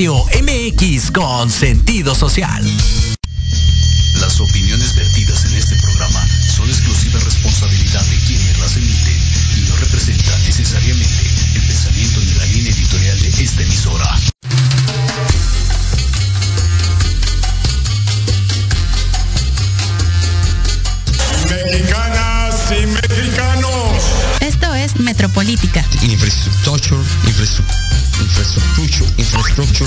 Radio MX con sentido social. Las opiniones vertidas en este programa son exclusiva responsabilidad de quienes las emiten y no representan necesariamente el pensamiento ni la línea editorial de esta emisora. Mexicanas y mexicanos. Esto es Metropolítica. Infrastructure, infrastructure,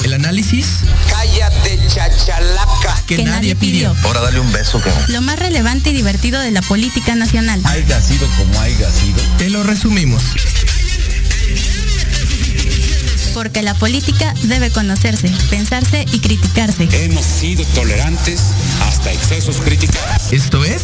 El análisis Cállate, chachalaca. que, Que nadie nadie pidió. pidió. Ahora dale un beso que Lo más relevante y divertido de la política nacional. haya sido como haya sido. Te lo resumimos. Porque la política debe conocerse, pensarse y criticarse. Hemos sido tolerantes hasta excesos críticos. Esto es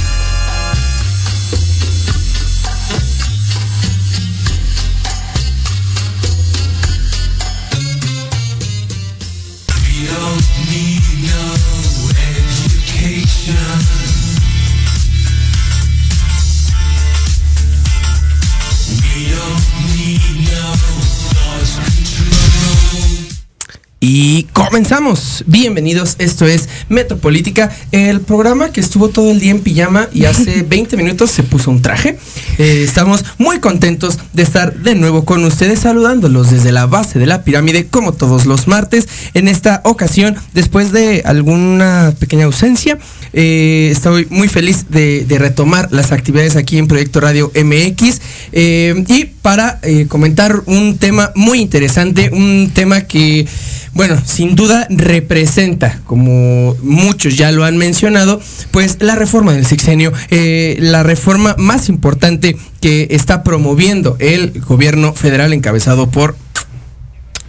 Comenzamos. Bienvenidos. Esto es Metropolítica, el programa que estuvo todo el día en pijama y hace 20 minutos se puso un traje. Eh, estamos muy contentos de estar de nuevo con ustedes, saludándolos desde la base de la pirámide, como todos los martes. En esta ocasión, después de alguna pequeña ausencia, eh, estoy muy feliz de, de retomar las actividades aquí en Proyecto Radio MX eh, y para eh, comentar un tema muy interesante, un tema que, bueno, sin duda representa, como muchos ya lo han mencionado, pues la reforma del sexenio, eh, la reforma más importante que está promoviendo el gobierno federal encabezado por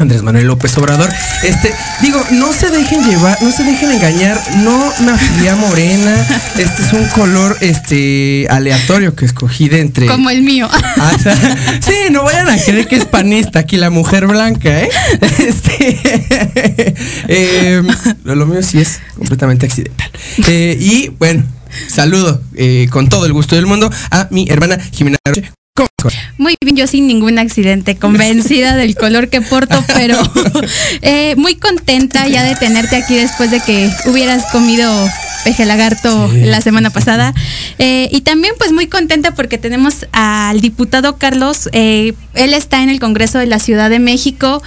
Andrés Manuel López Obrador. Este, digo, no se dejen llevar, no se dejen engañar, no me afilié a morena. Este es un color este aleatorio que escogí de entre. Como el mío. Ah, o sea, sí, no vayan a creer que es panista aquí la mujer blanca, ¿eh? Este, eh, lo, lo mío sí es completamente accidental. Eh, y bueno, saludo eh, con todo el gusto del mundo a mi hermana Jimena Roche. Muy bien, yo sin ningún accidente, convencida del color que porto, pero eh, muy contenta ya de tenerte aquí después de que hubieras comido peje lagarto Sí, la semana pasada. Eh, y también pues muy contenta porque tenemos al diputado Carlos, eh, él está en el Congreso de la Ciudad de México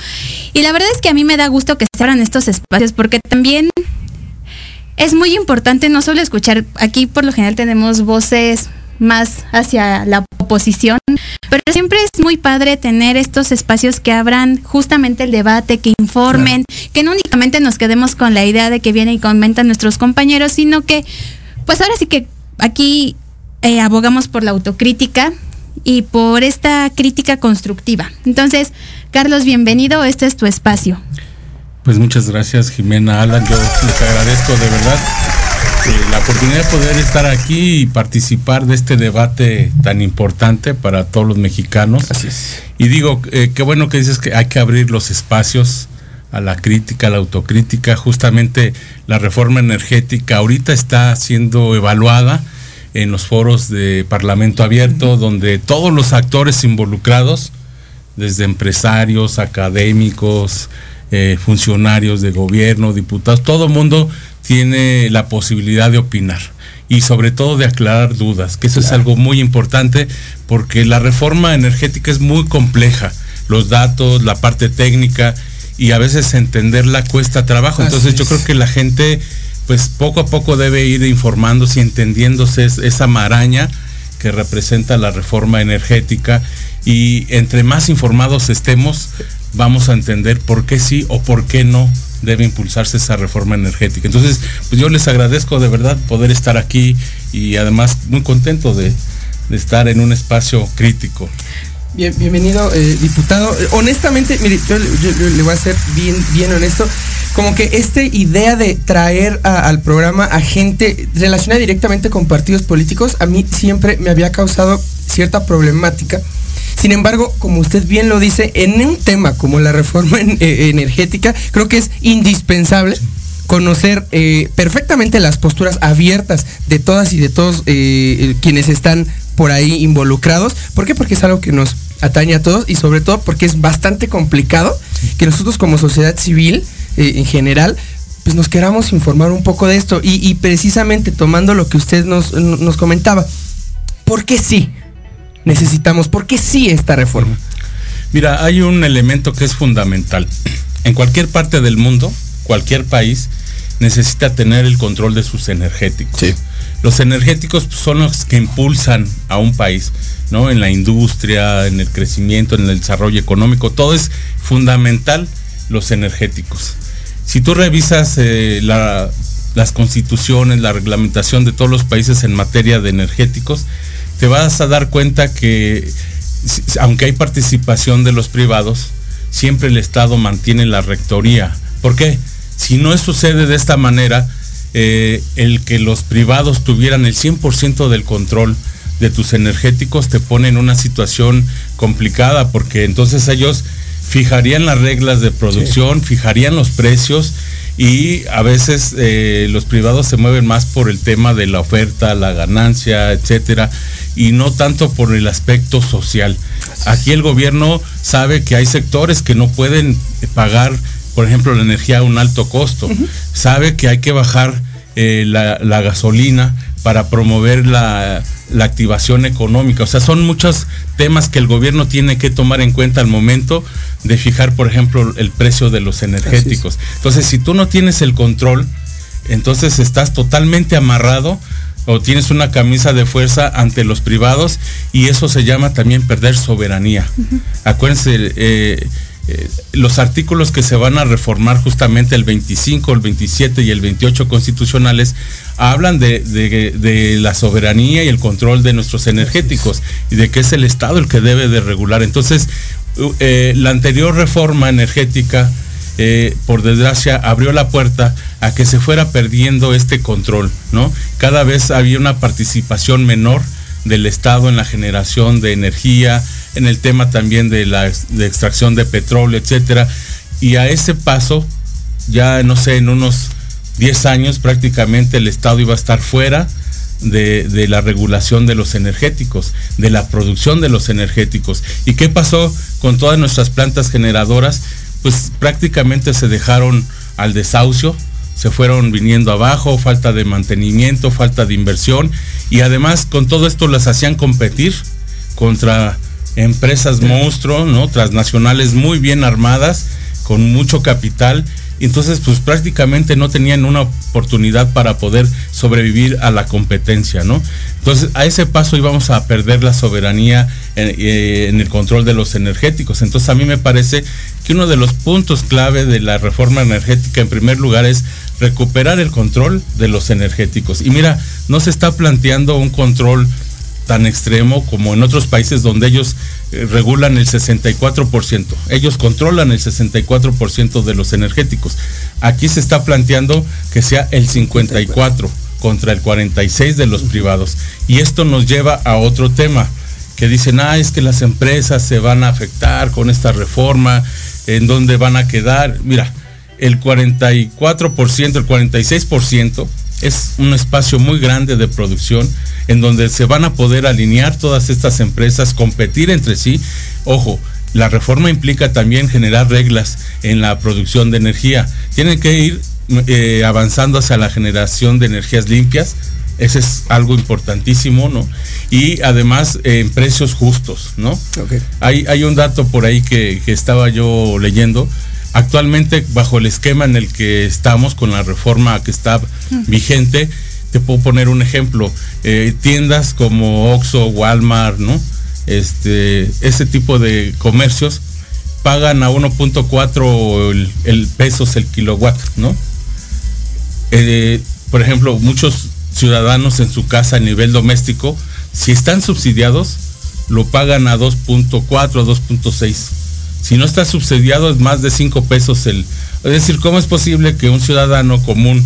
y la verdad es que a mí me da gusto que se abran estos espacios porque también es muy importante no solo escuchar, aquí por lo general tenemos voces más hacia la oposición, pero siempre es muy padre tener estos espacios que abran justamente el debate, que informen, que no únicamente nos quedemos con la idea de que vienen y comentan nuestros compañeros, sino que, pues ahora sí que aquí eh, abogamos por la autocrítica y por esta crítica constructiva. Entonces, Carlos, bienvenido, este es tu espacio. Pues muchas gracias Jimena, Alan, yo les agradezco de verdad la oportunidad de poder estar aquí y participar de este debate tan importante para todos los mexicanos. Así es. Y digo, eh, qué bueno que dices que hay que abrir los espacios a la crítica, a la autocrítica. Justamente la reforma energética ahorita está siendo evaluada en los foros de Parlamento Abierto, donde todos los actores involucrados, desde empresarios, académicos, eh, funcionarios de gobierno, diputados, todo el mundo tiene la posibilidad de opinar y sobre todo de aclarar dudas, que eso es algo muy importante porque la reforma energética es muy compleja, los datos, la parte técnica y a veces entenderla cuesta trabajo, Así entonces yo creo que la gente pues poco a poco debe ir informándose y entendiéndose es- esa maraña que representa la reforma energética y entre más informados estemos vamos a entender por qué sí o por qué no debe impulsarse esa reforma energética. Entonces, pues yo les agradezco de verdad poder estar aquí y además muy contento de, estar en un espacio crítico. Bien, bienvenido, eh, diputado. Eh, Honestamente, mire, yo, yo- yo le voy a ser bien, bien honesto. Como que esta idea de traer al programa a gente relacionada directamente con partidos políticos, a mí siempre me había causado cierta problemática. Sin embargo, como usted bien lo dice, en un tema como la reforma eh, energética, creo que es indispensable conocer eh, perfectamente las posturas abiertas de todas y de todos eh, quienes están por ahí involucrados. ¿Por qué? Porque es algo que nos atañe a todos y sobre todo porque es bastante complicado que nosotros como sociedad civil en general pues nos queramos informar un poco de esto y, y precisamente tomando lo que usted nos, nos comentaba, ¿por qué sí necesitamos, por qué sí esta reforma? Mira, hay un elemento que es fundamental. En cualquier parte del mundo, cualquier país, necesita tener el control de sus energéticos. Los energéticos son los que impulsan a un país, ¿no? En la industria, en el crecimiento, en el desarrollo económico, todo es fundamental los energéticos. Si tú revisas eh, la- las constituciones, la reglamentación de todos los países en materia de energéticos, te vas a dar cuenta que aunque hay participación de los privados, siempre el Estado mantiene la rectoría. ¿Por qué? Si no sucede de esta manera, eh, el que los privados tuvieran el 100% del control de tus energéticos te pone en una situación complicada porque entonces ellos fijarían las reglas de producción, fijarían los precios y a veces eh, los privados se mueven más por el tema de la oferta, la ganancia, etcétera, y no tanto por el aspecto social. Aquí el gobierno sabe que hay sectores que no pueden pagar, por ejemplo, la energía a un alto costo. Sabe que hay que bajar eh, la, la gasolina para promover la, la activación económica. O sea, son muchos temas que el gobierno tiene que tomar en cuenta al momento de fijar, por ejemplo, el precio de los energéticos. Entonces, si tú no tienes el control, entonces estás totalmente amarrado o tienes una camisa de fuerza ante los privados y eso se llama también perder soberanía. Acuérdense, eh, eh, los artículos que se van a reformar justamente el 25, el 27 y el 28 constitucionales hablan de, de- de la soberanía y el control de nuestros energéticos y de que es el Estado el que debe de regular. Entonces, eh, la anterior reforma energética eh, por desgracia, abrió la puerta a que se fuera perdiendo este control, ¿no? Cada vez había una participación menor del Estado en la generación de energía, en el tema también de la extracción de petróleo, etcétera. Y a ese paso, ya no sé, en unos 10 años prácticamente el Estado iba a estar fuera de la regulación de los energéticos, de la producción de los energéticos. ¿Y qué pasó con todas nuestras plantas generadoras? Pues prácticamente se dejaron al desahucio, se fueron viniendo abajo, falta de mantenimiento, falta de inversión y además con todo esto las hacían competir contra empresas monstruo, ¿no? Transnacionales muy bien armadas, con mucho capital. Entonces, pues prácticamente no tenían una oportunidad para poder sobrevivir a la competencia, ¿no? Entonces, a ese paso íbamos a perder la soberanía en, eh, en el control de los energéticos. Entonces, a mí me parece que uno de los puntos clave de la reforma energética, en primer lugar, es recuperar el control de los energéticos. Y mira, no se está planteando un control tan extremo como en otros países donde ellos eh, regulan el 64%. Ellos controlan el 64% de los energéticos. Aquí se está planteando que sea el 54 contra el 46 de los privados. Y esto nos lleva a otro tema que dicen, ah, es que las empresas se van a afectar con esta reforma, en dónde van a quedar. Mira, el 44%, el 46% es un espacio muy grande de producción en donde se van a poder alinear todas estas empresas, competir entre sí. Ojo, la reforma implica también generar reglas en la producción de energía. Tienen que ir eh, avanzando hacia la generación de energías limpias. Ese es algo importantísimo, ¿no? Y además eh, en precios justos, ¿no? Hay, hay un dato por ahí que, que estaba yo leyendo. Actualmente, bajo el esquema en el que estamos, con la reforma que está vigente, te puedo poner un ejemplo. Eh, tiendas como Oxxo, Walmart, ¿no? Este, ese tipo de comercios pagan a 1.4 el, el pesos el kilowatt, ¿no? Eh, por ejemplo, muchos ciudadanos en su casa a nivel doméstico, si están subsidiados, lo pagan a 2.4, a 2.6. Si no está subsidiado es más de 5 pesos el... Es decir, ¿cómo es posible que un ciudadano común,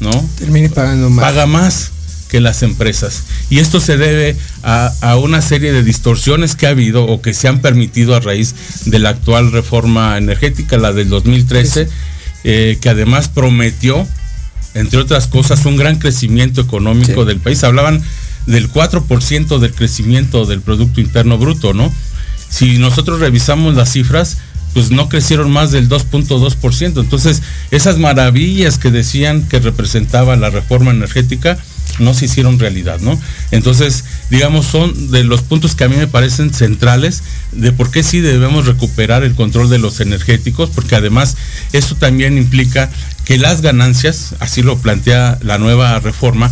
¿no? Termine pagando más. Paga más que las empresas. Y esto se debe a, a, una serie de distorsiones que ha habido o que se han permitido a raíz de la actual reforma energética, la del 2013, eh, que además prometió, entre otras cosas, un gran crecimiento económico Sí. del país. Hablaban del 4% del crecimiento del Producto Interno Bruto, ¿no? Si nosotros revisamos las cifras, pues no crecieron más del 2.2%. Entonces, esas maravillas que decían que representaba la reforma energética no se hicieron realidad, ¿no? Entonces, digamos, son de los puntos que a mí me parecen centrales de por qué sí debemos recuperar el control de los energéticos, porque además eso también implica que las ganancias, así lo plantea la nueva reforma,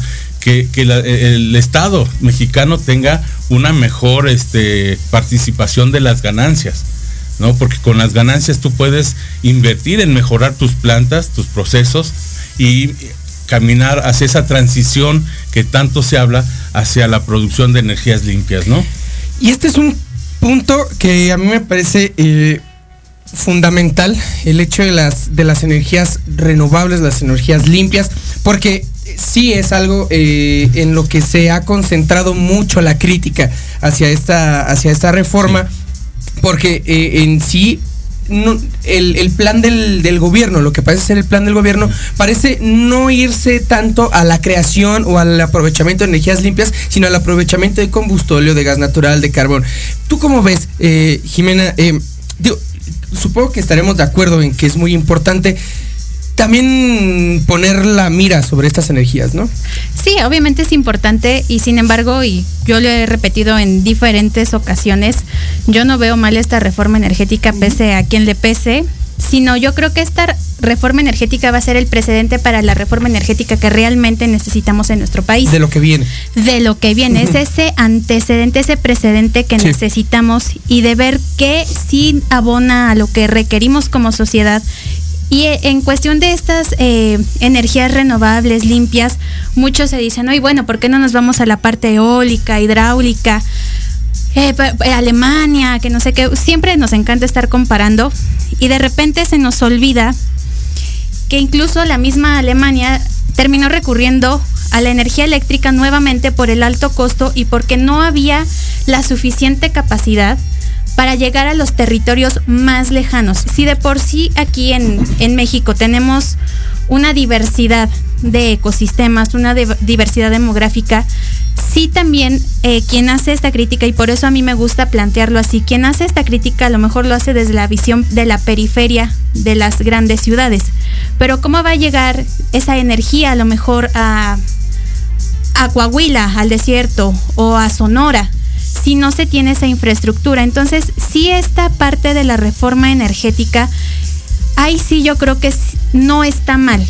que, el Estado mexicano tenga una mejor este, participación de las ganancias. ¿no? Porque con las ganancias tú puedes invertir en mejorar tus plantas, tus procesos y caminar hacia esa transición que tanto se habla hacia la producción de energías limpias, ¿no? Y este es un punto que a mí me parece eh, fundamental, el hecho de las, de las energías renovables, las energías limpias, porque sí es algo eh, en lo que se ha concentrado mucho la crítica hacia esta, hacia esta reforma, porque eh, en sí no- el, el plan del, del gobierno, lo que parece ser el plan del gobierno, parece no irse tanto a la creación o al aprovechamiento de energías limpias, sino al aprovechamiento de combustóleo, de gas natural, de carbón. ¿Tú cómo ves, eh, Jimena? Digo, supongo que estaremos de acuerdo en que es muy importante también poner la mira sobre estas energías, ¿no? Sí, obviamente es importante y sin embargo, y yo lo he repetido en diferentes ocasiones, yo no veo mal esta reforma energética pese a quien le pese, sino yo creo que esta reforma energética va a ser el precedente para la reforma energética que realmente necesitamos en nuestro país. De lo que viene. de lo que viene, es ese antecedente, ese precedente que Sí. necesitamos y de ver qué sí abona a lo que requerimos como sociedad. Y eh, en cuestión de estas eh, energías renovables, limpias, muchos se dicen, oye, bueno, ¿por qué no nos vamos a la parte eólica, hidráulica? eh, Alemania, que no sé qué, siempre nos encanta estar comparando y de repente se nos olvida que incluso la misma Alemania terminó recurriendo a la energía eléctrica nuevamente por el alto costo y porque no había la suficiente capacidad para llegar a los territorios más lejanos. Si de por sí aquí en, en México tenemos una diversidad de ecosistemas, una diversidad demográfica, sí también eh, quien hace esta crítica, y por eso a mí me gusta plantearlo así, quien hace esta crítica a lo mejor lo hace desde la visión de la periferia de las grandes ciudades. Pero ¿cómo va a llegar esa energía a lo mejor a, a Coahuila, al desierto o a Sonora, si no se tiene esa infraestructura. Entonces, sí esta parte de la reforma energética, ahí sí yo creo que no está mal.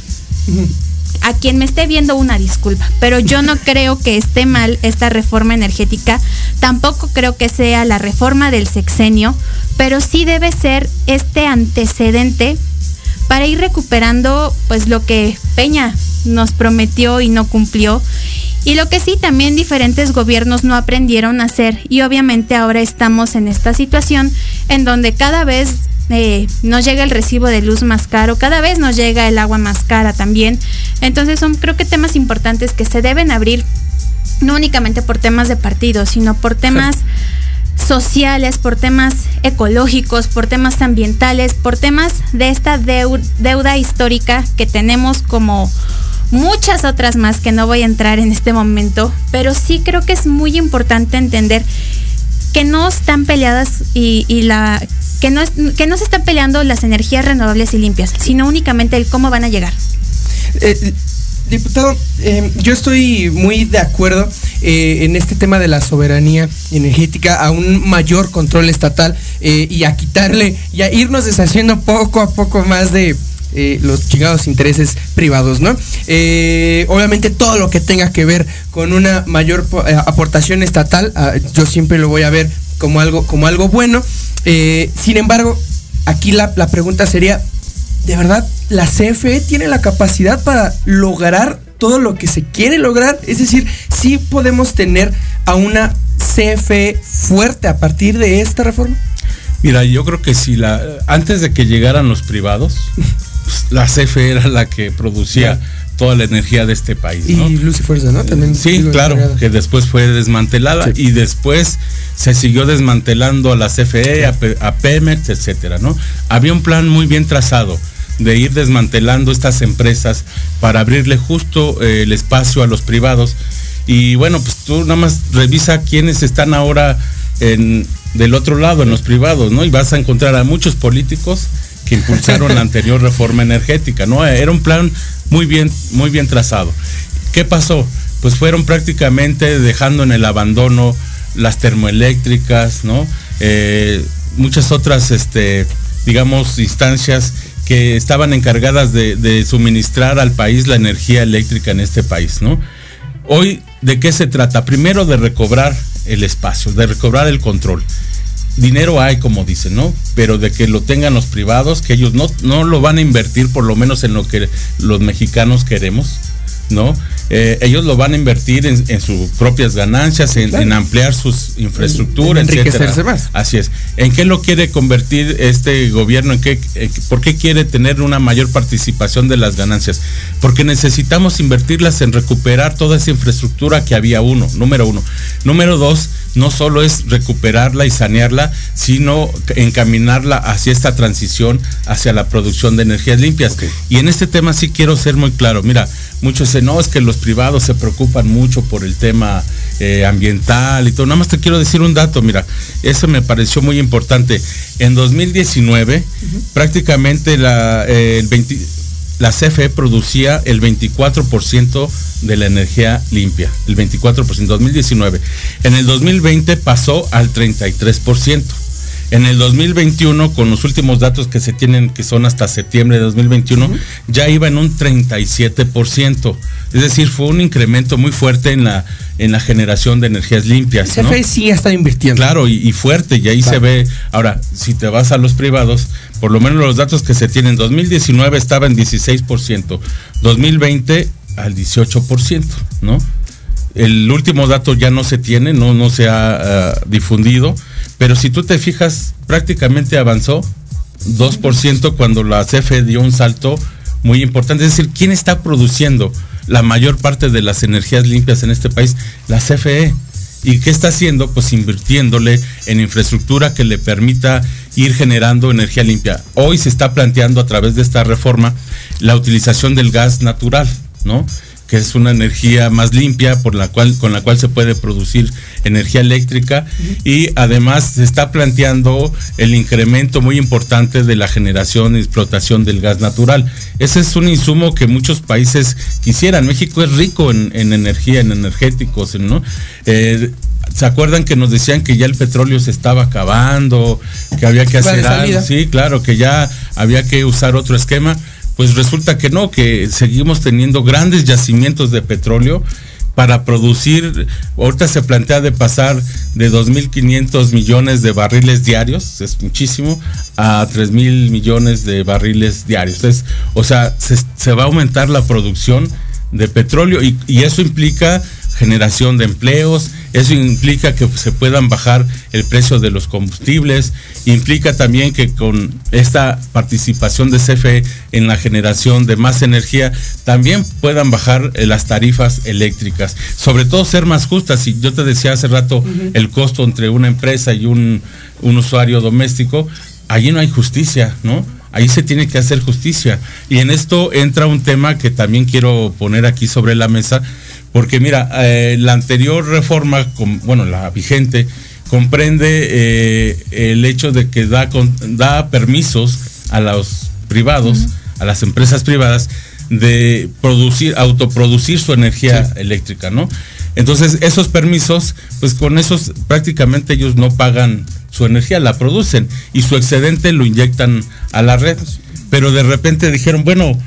A quien me esté viendo una disculpa, pero yo no creo que esté mal esta reforma energética, tampoco creo que sea la reforma del sexenio, pero sí debe ser este antecedente para ir recuperando pues lo que Peña nos prometió y no cumplió y lo que sí también diferentes gobiernos no aprendieron a hacer y obviamente ahora estamos en esta situación en donde cada vez eh, nos llega el recibo de luz más caro, cada vez nos llega el agua más cara también. Entonces son creo que temas importantes que se deben abrir no únicamente por temas de partido, sino por temas sociales, por temas ecológicos, por temas ambientales, por temas de esta deu- deuda histórica que tenemos como muchas otras más que no voy a entrar en este momento, pero sí creo que es muy importante entender que no están peleadas y, la que no, es- que no se están peleando las energías renovables y limpias, sino únicamente el cómo van a llegar. Eh, diputado, eh, yo estoy muy de acuerdo eh, en este tema de la soberanía energética, a un mayor control estatal y a quitarle y a irnos deshaciendo poco a poco más de eh, los chingados intereses privados, ¿no? Eh, obviamente todo lo que tenga que ver con una mayor eh, aportación estatal, ah, yo siempre lo voy a ver como algo, como algo bueno. Eh, sin embargo, aquí la, la pregunta sería, ¿de verdad la CFE tiene la capacidad para lograr todo lo que se quiere lograr? Es decir, sí podemos tener a una CFE fuerte a partir de esta reforma. Mira, yo creo que si la antes de que llegaran los privados, la CFE era la que producía toda la energía de este país, ¿no? Y Luz y Fuerza, ¿no? También. Sí, claro, encargada. que después fue desmantelada Sí. y después se siguió desmantelando a la CFE, a, a Pemex, etcétera, ¿no? Había un plan muy bien trazado de ir desmantelando estas empresas para abrirle justo eh, el espacio a los privados. Y bueno, pues tú nada más revisa quiénes están ahora en, del otro lado, en los privados, ¿no? Y vas a encontrar a muchos políticos que impulsaron la anterior reforma energética, ¿no? Era un plan muy bien, muy bien trazado. ¿Qué pasó? Pues fueron prácticamente dejando en el abandono las termoeléctricas, ¿no? Eh, muchas otras, este, digamos, instancias que estaban encargadas de, de, suministrar al país la energía eléctrica en este país, ¿no? Hoy, ¿de qué se trata? Primero de recobrar el espacio, de recobrar el control. Dinero hay, como dicen, ¿no? Pero de que lo tengan los privados, que ellos no, no lo van a invertir, por lo menos en lo que los mexicanos queremos, ¿no? Eh, ellos lo van a invertir en, en sus propias ganancias, en, claro. en ampliar sus infraestructuras, en enriquecerse más. Así es. ¿En qué lo quiere convertir este gobierno? ¿En qué, eh, ¿Por qué quiere tener una mayor participación de las ganancias? Porque necesitamos invertirlas en recuperar toda esa infraestructura que había uno, número uno. Número dos, no solo es recuperarla y sanearla, sino encaminarla hacia esta transición, hacia la producción de energías limpias. Okay. Y en este tema sí quiero ser muy claro. Mira, muchos dicen, no, es que los privados se preocupan mucho por el tema eh, ambiental y todo. Nada más te quiero decir un dato, mira, eso me pareció muy importante. En 2019, uh -huh. prácticamente la, eh, el 20, la CFE producía el 24% de la energía limpia, el 24% en 2019. En el 2020 pasó al 33%. En el 2021, con los últimos datos que se tienen, que son hasta septiembre de 2021, uh -huh. ya iba en un 37%. Es decir, fue un incremento muy fuerte en la, en la generación de energías limpias. CFE ¿no? sí está invirtiendo. Claro, y, y fuerte, y ahí claro. se ve. Ahora, si te vas a los privados, por lo menos los datos que se tienen, 2019 estaba en 16%, 2020 al 18%, ¿no? El último dato ya no se tiene, no, no se ha uh, difundido, pero si tú te fijas, prácticamente avanzó 2% cuando la CFE dio un salto muy importante. Es decir, ¿quién está produciendo la mayor parte de las energías limpias en este país? La CFE. ¿Y qué está haciendo? Pues invirtiéndole en infraestructura que le permita ir generando energía limpia. Hoy se está planteando a través de esta reforma la utilización del gas natural, ¿no? que es una energía más limpia por la cual con la cual se puede producir energía eléctrica y además se está planteando el incremento muy importante de la generación y explotación del gas natural. Ese es un insumo que muchos países quisieran. México es rico en, en energía, en energéticos, ¿no? Eh, ¿Se acuerdan que nos decían que ya el petróleo se estaba acabando, que había que hacer algo? Sí, claro, que ya había que usar otro esquema pues resulta que no, que seguimos teniendo grandes yacimientos de petróleo para producir, ahorita se plantea de pasar de 2.500 millones de barriles diarios, es muchísimo, a 3.000 millones de barriles diarios. Entonces, o sea, se, se va a aumentar la producción de petróleo y, y eso implica generación de empleos, eso implica que se puedan bajar el precio de los combustibles, implica también que con esta participación de CFE en la generación de más energía, también puedan bajar las tarifas eléctricas, sobre todo ser más justas. Y yo te decía hace rato uh -huh. el costo entre una empresa y un, un usuario doméstico, allí no hay justicia, ¿no? ahí se tiene que hacer justicia. Y en esto entra un tema que también quiero poner aquí sobre la mesa, porque mira, eh, la anterior reforma, con, bueno, la vigente, comprende eh, el hecho de que da, con, da permisos a los privados, uh -huh. a las empresas privadas, de producir, autoproducir su energía sí. eléctrica, ¿no? Entonces, esos permisos, pues con esos prácticamente ellos no pagan su energía, la producen y su excedente lo inyectan a la red. Pero de repente dijeron, bueno,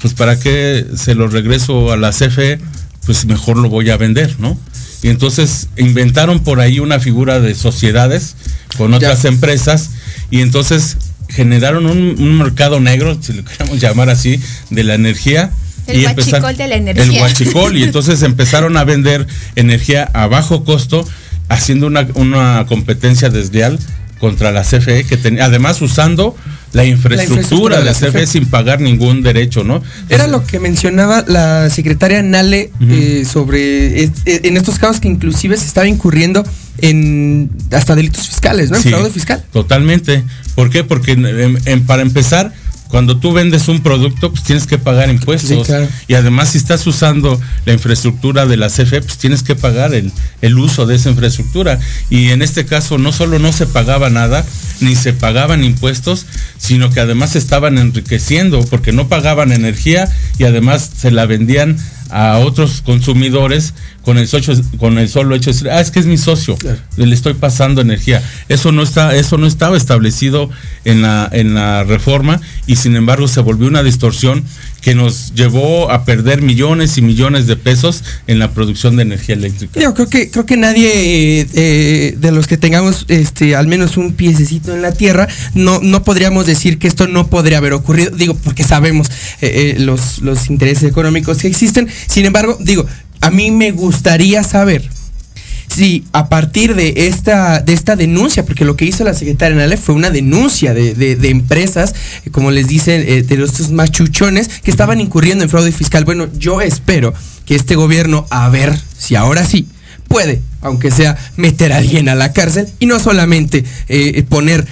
pues para qué se lo regreso a la CFE, pues mejor lo voy a vender, ¿no? Y entonces inventaron por ahí una figura de sociedades con otras ya. empresas y entonces generaron un, un, mercado negro, si lo queremos llamar así, de la energía. El y huachicol de la energía. El huachicol, y entonces empezaron a vender energía a bajo costo, haciendo una, una competencia desleal contra la CFE, que tenía, además usando la infraestructura, la infraestructura de la CFE, CFE, sin pagar ningún derecho, ¿no? Era lo que mencionaba la secretaria Nale uh -huh. eh, sobre eh, en estos casos que inclusive se estaba incurriendo en hasta delitos fiscales, ¿no? En sí, fraude fiscal. Totalmente. ¿Por qué? Porque en, en, para empezar Cuando tú vendes un producto, pues tienes que pagar impuestos. Sí, claro. Y además, si estás usando la infraestructura de la CFE, pues tienes que pagar el, el uso de esa infraestructura. Y en este caso, no solo no se pagaba nada, ni se pagaban impuestos, sino que además se estaban enriqueciendo porque no pagaban energía y además se la vendían a otros consumidores con el socio, con el solo hecho de decir, ah, es que es mi socio, le estoy pasando energía. Eso no está, eso no estaba establecido en la, en la reforma y sin embargo se volvió una distorsión que nos llevó a perder millones y millones de pesos en la producción de energía eléctrica. Yo creo que creo que nadie eh, eh, de los que tengamos este al menos un piececito en la tierra no no podríamos decir que esto no podría haber ocurrido digo porque sabemos eh, eh, los los intereses económicos que existen sin embargo digo a mí me gustaría saber si a partir de esta, de esta denuncia, porque lo que hizo la secretaria Nale fue una denuncia de, de- empresas, eh, como les dicen, eh, de estos machuchones que estaban incurriendo en fraude fiscal. Bueno, yo espero que este gobierno, a ver si ahora sí puede, aunque sea meter a alguien a la cárcel y no solamente eh, poner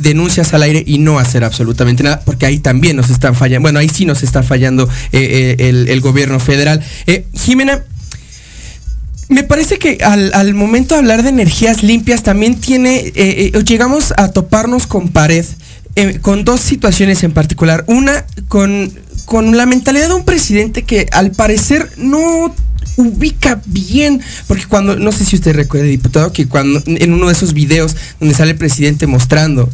denuncias al aire y no hacer absolutamente nada, porque ahí también nos están fallando, bueno, ahí sí nos está fallando el, el gobierno federal. Jimena, me parece que al, al momento de hablar de energías limpias también tiene, eh, eh, llegamos a toparnos con pared, eh, con dos situaciones en particular. Una, con, con la mentalidad de un presidente que al parecer no ubica bien, porque cuando, no sé si usted recuerda, diputado, que cuando en uno de esos videos donde sale el presidente mostrando...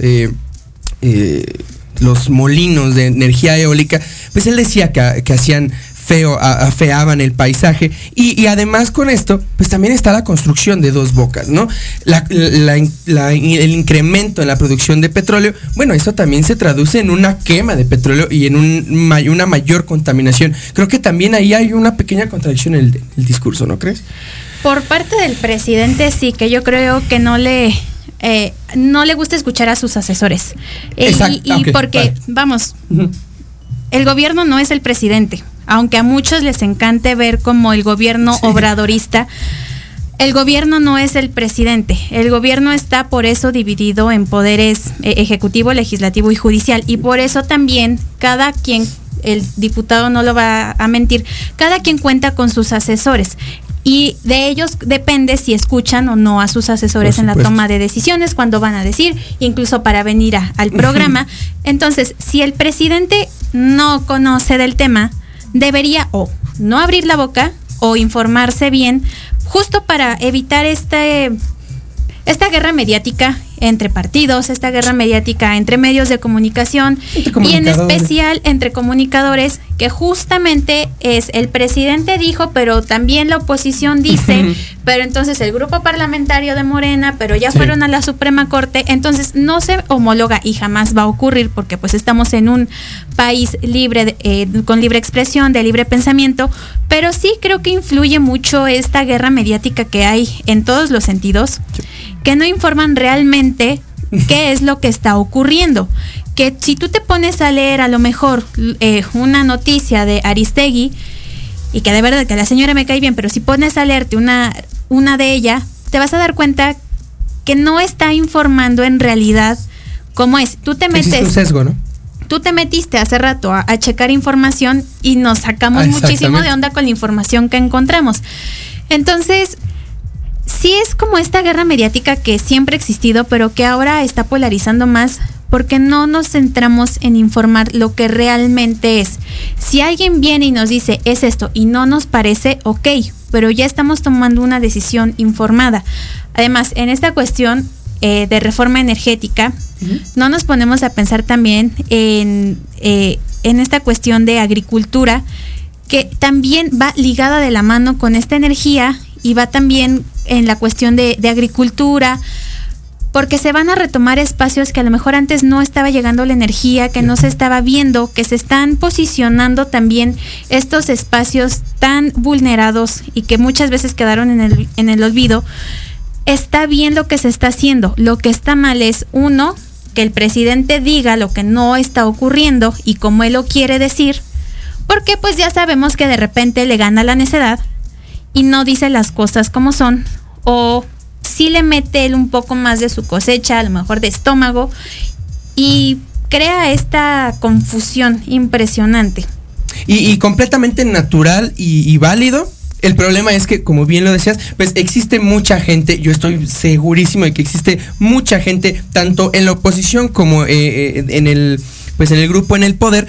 los molinos de energía eólica, pues él decía que, que hacían feo, afeaban el paisaje y, y además con esto, pues también está la construcción de dos bocas, ¿no? La- la- la- el incremento en la producción de petróleo, bueno, eso también se traduce en una quema de petróleo y en un una mayor contaminación. Creo que también ahí hay una pequeña contradicción en el, el discurso, ¿no crees? Por parte del presidente sí, que yo creo que no le eh, no le gusta escuchar a sus asesores. Eh, Exacto, y porque, vale. vamos, el gobierno no es el presidente, aunque a muchos les encante ver como el gobierno obradorista. El gobierno no es el presidente. El gobierno está por eso dividido en poderes eh, ejecutivo, legislativo y judicial. Y por eso también cada quien, el diputado no lo va a mentir, cada quien cuenta con sus asesores. Y de ellos depende si escuchan o no a sus asesores en la toma de decisiones, cuando van a decir, incluso para venir a- al programa. Entonces, si el presidente no conoce del tema, debería o no abrir la boca o informarse bien, justo para evitar este esta guerra mediática entre partidos, esta guerra mediática entre medios de comunicación y en especial entre comunicadores, que justamente es el presidente dijo, pero también la oposición dice, pero entonces el grupo parlamentario de Morena, pero ya Sí. fueron a la Suprema Corte, entonces no se homologa y jamás va a ocurrir porque pues estamos en un país libre, de- eh, con libre expresión, de libre pensamiento, pero sí creo que influye mucho esta guerra mediática que hay en todos los sentidos, que no informan realmente qué es lo que está ocurriendo. Que si tú te pones a leer a lo mejor eh, una noticia de Aristegui, y que de verdad que la señora me cae bien, pero si pones a leerte una, una de ella, te vas a dar cuenta que no está informando en realidad cómo es. Tú te Existe un metes sesgo, ¿no? tú te metiste hace rato a, a checar información y nos sacamos Ah, muchísimo de onda con la información que encontramos. Entonces, sí es como esta guerra mediática que siempre ha existido, pero que ahora está polarizando más porque no nos centramos en informar lo que realmente es. Si alguien viene y nos dice es esto y no nos parece, ok, pero ya estamos tomando una decisión informada. Además, en esta cuestión eh, de reforma energética, no nos ponemos a pensar también en, eh, en esta cuestión de agricultura, que también va ligada de la mano con esta energía y va también en la cuestión de, agricultura, porque se van a retomar espacios que a lo mejor antes no estaba llegando la energía, que no se estaba viendo, que se están posicionando también estos espacios tan vulnerados y que muchas veces quedaron en el, en el olvido. Está bien lo que se está haciendo. Lo que está mal es, uno, que el presidente diga lo que no está ocurriendo y como él lo quiere decir, porque pues ya sabemos que de repente le gana la necedad y no dice las cosas como son o sí le mete él un poco más de su cosecha, a lo mejor de estómago y crea esta confusión impresionante. Y, completamente natural y, y válido. El problema es que, como bien lo decías, pues existe mucha gente, yo estoy segurísimo de que existe mucha gente, tanto en la oposición como eh, eh, en el, pues en el grupo, en el poder,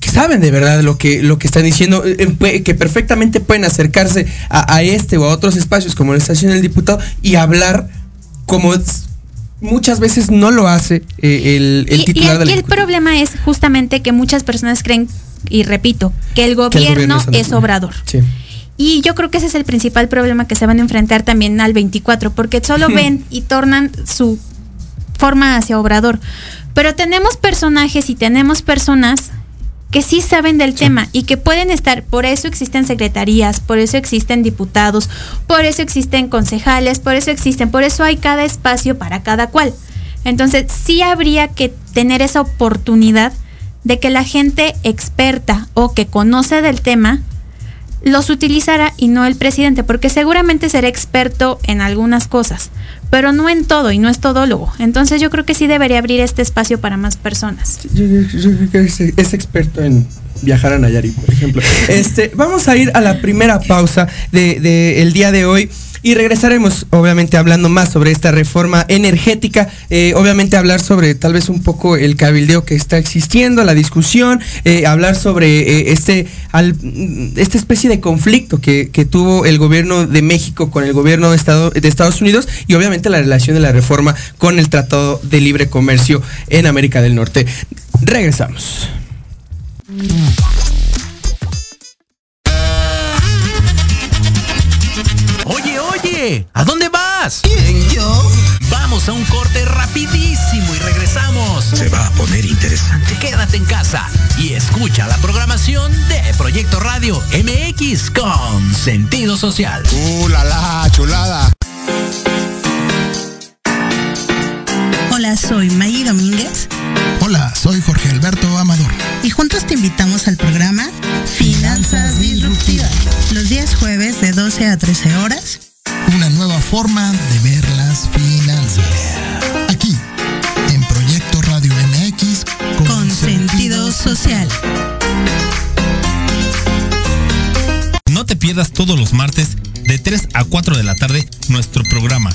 que saben de verdad lo que, lo que están diciendo, eh, eh, que perfectamente pueden acercarse a, a este o a otros espacios como la estación del diputado y hablar como muchas veces no lo hace eh, el, el y, y titular el problema es justamente que muchas personas creen, y repito, que el Que el gobierno, gobierno es es obrador. Sí. Y yo creo que ese es el principal problema que se van a enfrentar también al 24, porque solo ven y tornan su forma hacia obrador. Pero tenemos personajes y tenemos personas que sí saben del tema y que pueden estar, por eso existen secretarías, por eso existen diputados, por eso existen concejales, por eso existen, por eso hay cada espacio para cada cual. Entonces sí habría que tener esa oportunidad de que la gente experta o que conoce del tema los utilizara y no el presidente, porque seguramente será experto en algunas cosas, pero no en todo y no es todólogo. Entonces yo creo que sí debería abrir este espacio para más personas. Yo, yo- yo creo que es, es experto en viajar a Nayarit, por ejemplo. Este, vamos a ir a la primera pausa del de, el día de hoy. Y regresaremos, obviamente, hablando más sobre esta reforma energética. eh, obviamente, hablar sobre tal vez un poco el cabildeo que está existiendo, la discusión, eh, hablar sobre eh, este, al- esta especie de conflicto que, que tuvo el gobierno de México con el gobierno de, Estado- de Estados Unidos y, obviamente, la relación de la reforma con el Tratado de Libre Comercio en América del Norte. Regresamos. ¿A dónde vas? ¿Quién, yo? Vamos a un corte rapidísimo y regresamos. Se va a poner interesante. Quédate en casa y escucha la programación de Proyecto Radio MX con sentido social. ¡Uh, la, la, chulada! Hola, soy Maggie Domínguez Hola, soy Jorge Alberto Amador. y juntos te invitamos al programa Finanzas Disruptivas, los días jueves de 12 a 13 horas. Una nueva forma de ver las finanzas. Aquí, en Proyecto Radio MX Con sentido social. No te pierdas todos los martes de 3 a 4 de la tarde nuestro programa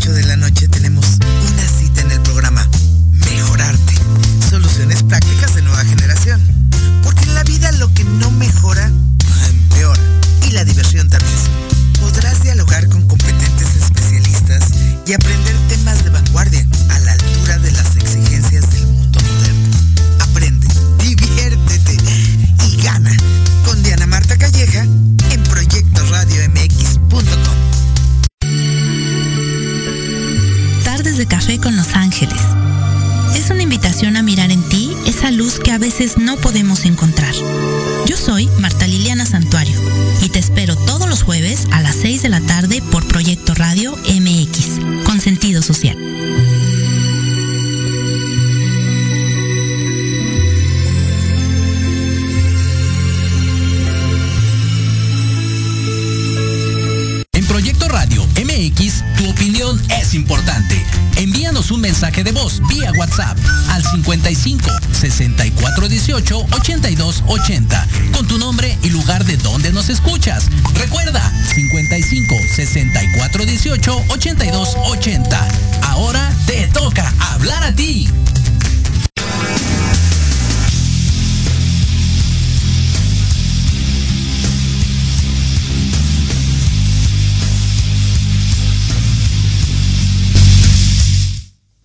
8 de la noche tenemos una cita en el programa Mejorarte. Soluciones prácticas de nueva generación. Porque en la vida lo que no mejora, empeora. Y la diversión también. Podrás dialogar con competentes especialistas y aprender no podemos encontrar. 64 18 82 80. Ahora te toca hablar a ti.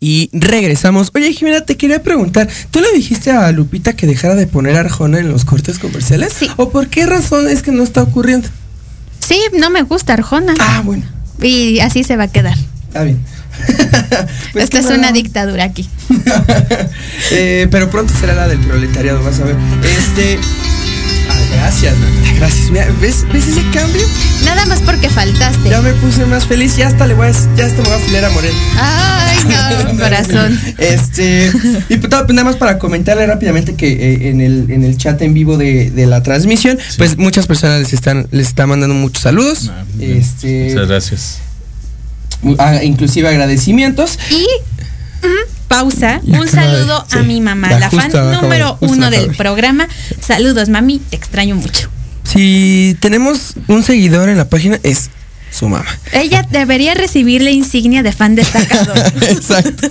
Y regresamos. Oye, Jimena, te quería preguntar, ¿tú le dijiste a Lupita que dejara de poner Arjona en los cortes comerciales? Sí. ¿O por qué razón es que no está ocurriendo? Sí, no me gusta Arjona. Ah, bueno. Y así se va a quedar. Está bien. Pues Esta es una dictadura aquí. Eh, pero pronto será la del proletariado, vas a ver. Este. Ah, gracias, Nata, Gracias. Mira, ¿ves, ¿Ves ese cambio? Nada más porque faltaste. Ya me puse más feliz. Ya hasta le voy a, ya hasta me voy a afiliar a Morel. Ay, no, corazón. Este, y pues, nada más para comentarle rápidamente que eh, en, el, en el chat en vivo de, de la transmisión, pues muchas personas les están, les están mandando muchos saludos. este, Muchas gracias. a- inclusive agradecimientos. Y mm, pausa, Ya un saludo sí. a mi mamá, Ya la fan de- número uno del de- programa. Saludos, mami, te extraño mucho. Si tenemos un seguidor en la página, es su mamá. Ella debería recibir la insignia de fan destacado. Exacto.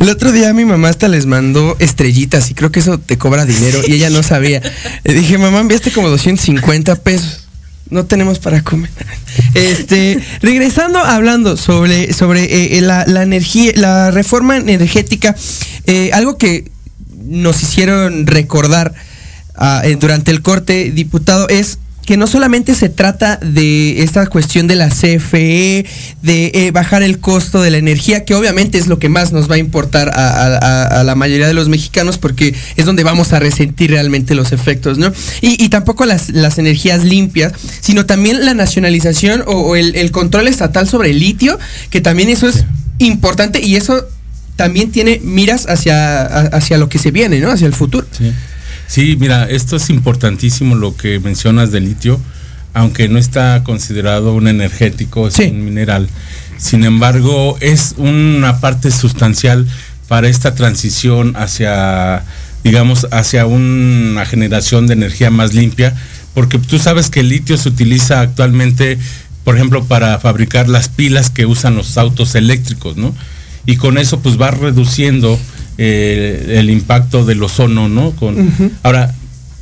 El otro día mi mamá hasta les mandó estrellitas y creo que eso te cobra dinero y ella no sabía. Le dije, mamá, enviaste como 250 pesos. No tenemos para comer. Este, regresando hablando sobre, sobre eh, eh, la, la energía, la reforma energética, eh, algo que nos hicieron recordar ah, durante el corte, diputado, es que no solamente se trata de esta cuestión de la CFE, de eh, bajar el costo de la energía, que obviamente es lo que más nos va a importar a, a- a- a la mayoría de los mexicanos, porque es donde vamos a resentir realmente los efectos, ¿no? Y, y tampoco las, las energías limpias, sino también la nacionalización o, o el, el control estatal sobre el litio, que también eso es importante y eso también tiene miras hacia, hacia lo que se viene, ¿no? Hacia el futuro. Sí. Sí, mira, esto es importantísimo lo que mencionas del litio, aunque no está considerado un energético, es un mineral. Sin embargo, es una parte sustancial para esta transición hacia, digamos, hacia una generación de energía más limpia, porque tú sabes que el litio se utiliza actualmente, por ejemplo, para fabricar las pilas que usan los autos eléctricos, ¿no? Y con eso pues va reduciendo eh, el impacto del ozono, ¿no? Con. Ahora,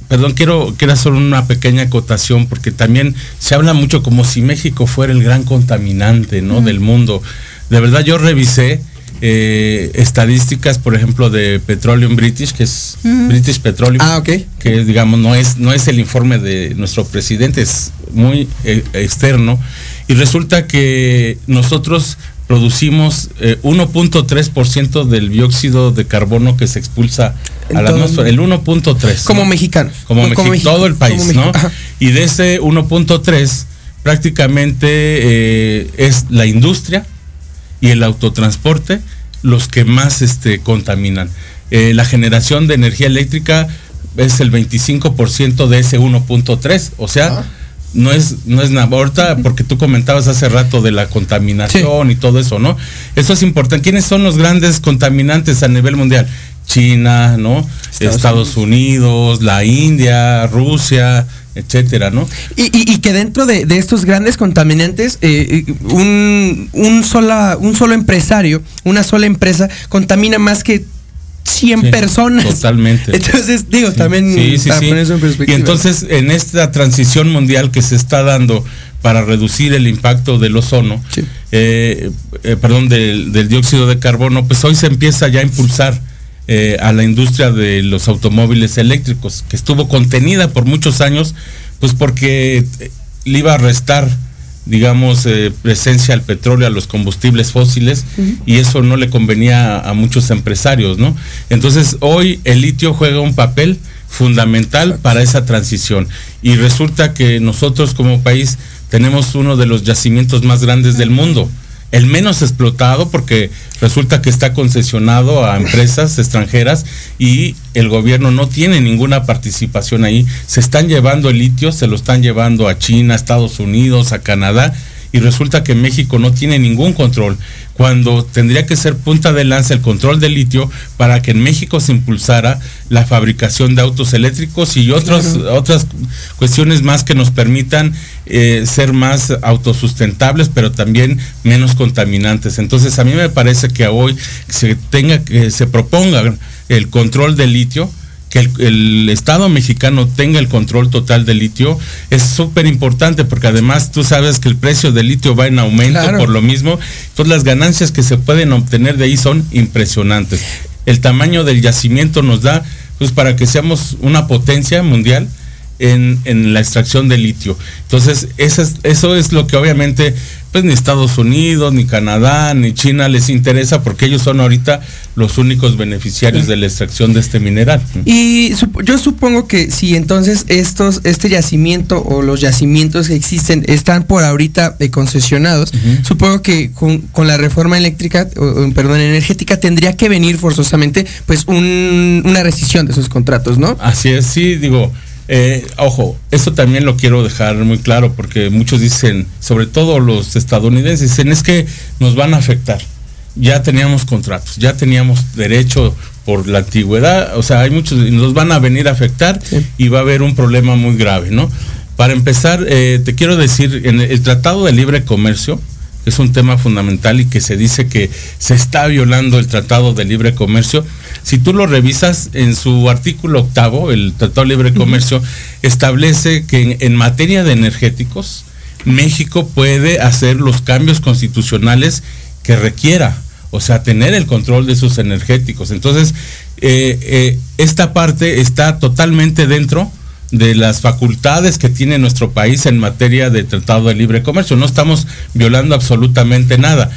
perdón, quiero, quiero hacer una pequeña acotación porque también se habla mucho como si México fuera el gran contaminante, ¿no? Del mundo. De verdad yo revisé eh, estadísticas, por ejemplo, de Petroleum British, que es. British Petroleum. Ah. Que digamos no es, no es el informe de nuestro presidente, es muy eh, externo. Y resulta que nosotros producimos eh, 1.3% del dióxido de carbono que se expulsa En a la atmósfera. El 1.3. Como ¿no? mexicanos. Como, Como todo el país, como ¿no? ajá. Y de ese 1.3 prácticamente eh, es la industria y el autotransporte los que más este, contaminan. Eh, la generación de energía eléctrica es el 25% de ese 1.3, o sea, no es no es. Ahorita porque tú comentabas hace rato de la contaminación y todo eso, ¿no? Eso es importante. ¿Quiénes son los grandes contaminantes a nivel mundial? China, ¿no? Estados Estados, Unidos, la India, Rusia, etcétera, ¿no? Y, y- y que dentro de, de estos grandes contaminantes, eh, eh, un, un, sola, un solo empresario, una sola empresa, contamina más que 100 Sí, personas. Totalmente. Entonces, digo, también Sí, sí, para sí. poner eso en perspectiva. Y entonces, en esta transición mundial que se está dando para reducir el impacto del ozono, eh, eh, perdón, del, del dióxido de carbono, pues hoy se empieza ya a impulsar eh, a la industria de los automóviles eléctricos, que estuvo contenida por muchos años, pues porque le iba a restar digamos, eh, presencia al petróleo, a los combustibles fósiles, y eso no le convenía a, a muchos empresarios, ¿no? Entonces, hoy el litio juega un papel fundamental para esa transición. Y resulta que nosotros como país tenemos uno de los yacimientos más grandes del mundo. El menos explotado porque resulta que está concesionado a empresas extranjeras y el gobierno no tiene ninguna participación ahí. Se están llevando el litio, se lo están llevando a China, a Estados Unidos, a Canadá y resulta que México no tiene ningún control cuando tendría que ser punta de lanza el control del litio para que en México se impulsara la fabricación de autos eléctricos y otros, Claro. otras cuestiones más que nos permitan eh, ser más autosustentables, pero también menos contaminantes. Entonces a mí me parece que hoy se tenga que se proponga el control del litio que el, el Estado mexicano tenga el control total del litio es súper importante porque además tú sabes que el precio del litio va en aumento Claro. por lo mismo. Entonces las ganancias que se pueden obtener de ahí son impresionantes. El tamaño del yacimiento nos da pues para que seamos una potencia mundial en, en la extracción de litio. Entonces, eso es, eso es lo que obviamente, pues ni Estados Unidos, ni Canadá, ni China les interesa porque ellos son ahorita los únicos beneficiarios de la extracción de este mineral. Y sup- yo supongo que si entonces estos, este yacimiento o los yacimientos que existen están por ahorita eh, concesionados, supongo que con, con la reforma eléctrica, o, perdón, energética, tendría que venir forzosamente pues un- una rescisión de esos contratos, ¿no? Así es, sí, digo, eh, ojo, esto también lo quiero dejar muy claro porque muchos dicen, sobre todo los estadounidenses, dicen es que nos van a afectar. Ya teníamos contratos, ya teníamos derecho por la antigüedad, o sea, hay muchos, nos van a venir a afectar y va a haber un problema muy grave, ¿no? Para empezar, eh, te quiero decir, en el Tratado de Libre Comercio, es un tema fundamental y que se dice que se está violando el Tratado de Libre Comercio. Si tú lo revisas en su artículo octavo, el Tratado de Libre Comercio establece que en, en materia de energéticos, México puede hacer los cambios constitucionales que requiera, o sea, tener el control de sus energéticos. Entonces, eh, eh, esta parte está totalmente dentro de las facultades que tiene nuestro país en materia de tratado de libre comercio. No estamos violando absolutamente nada.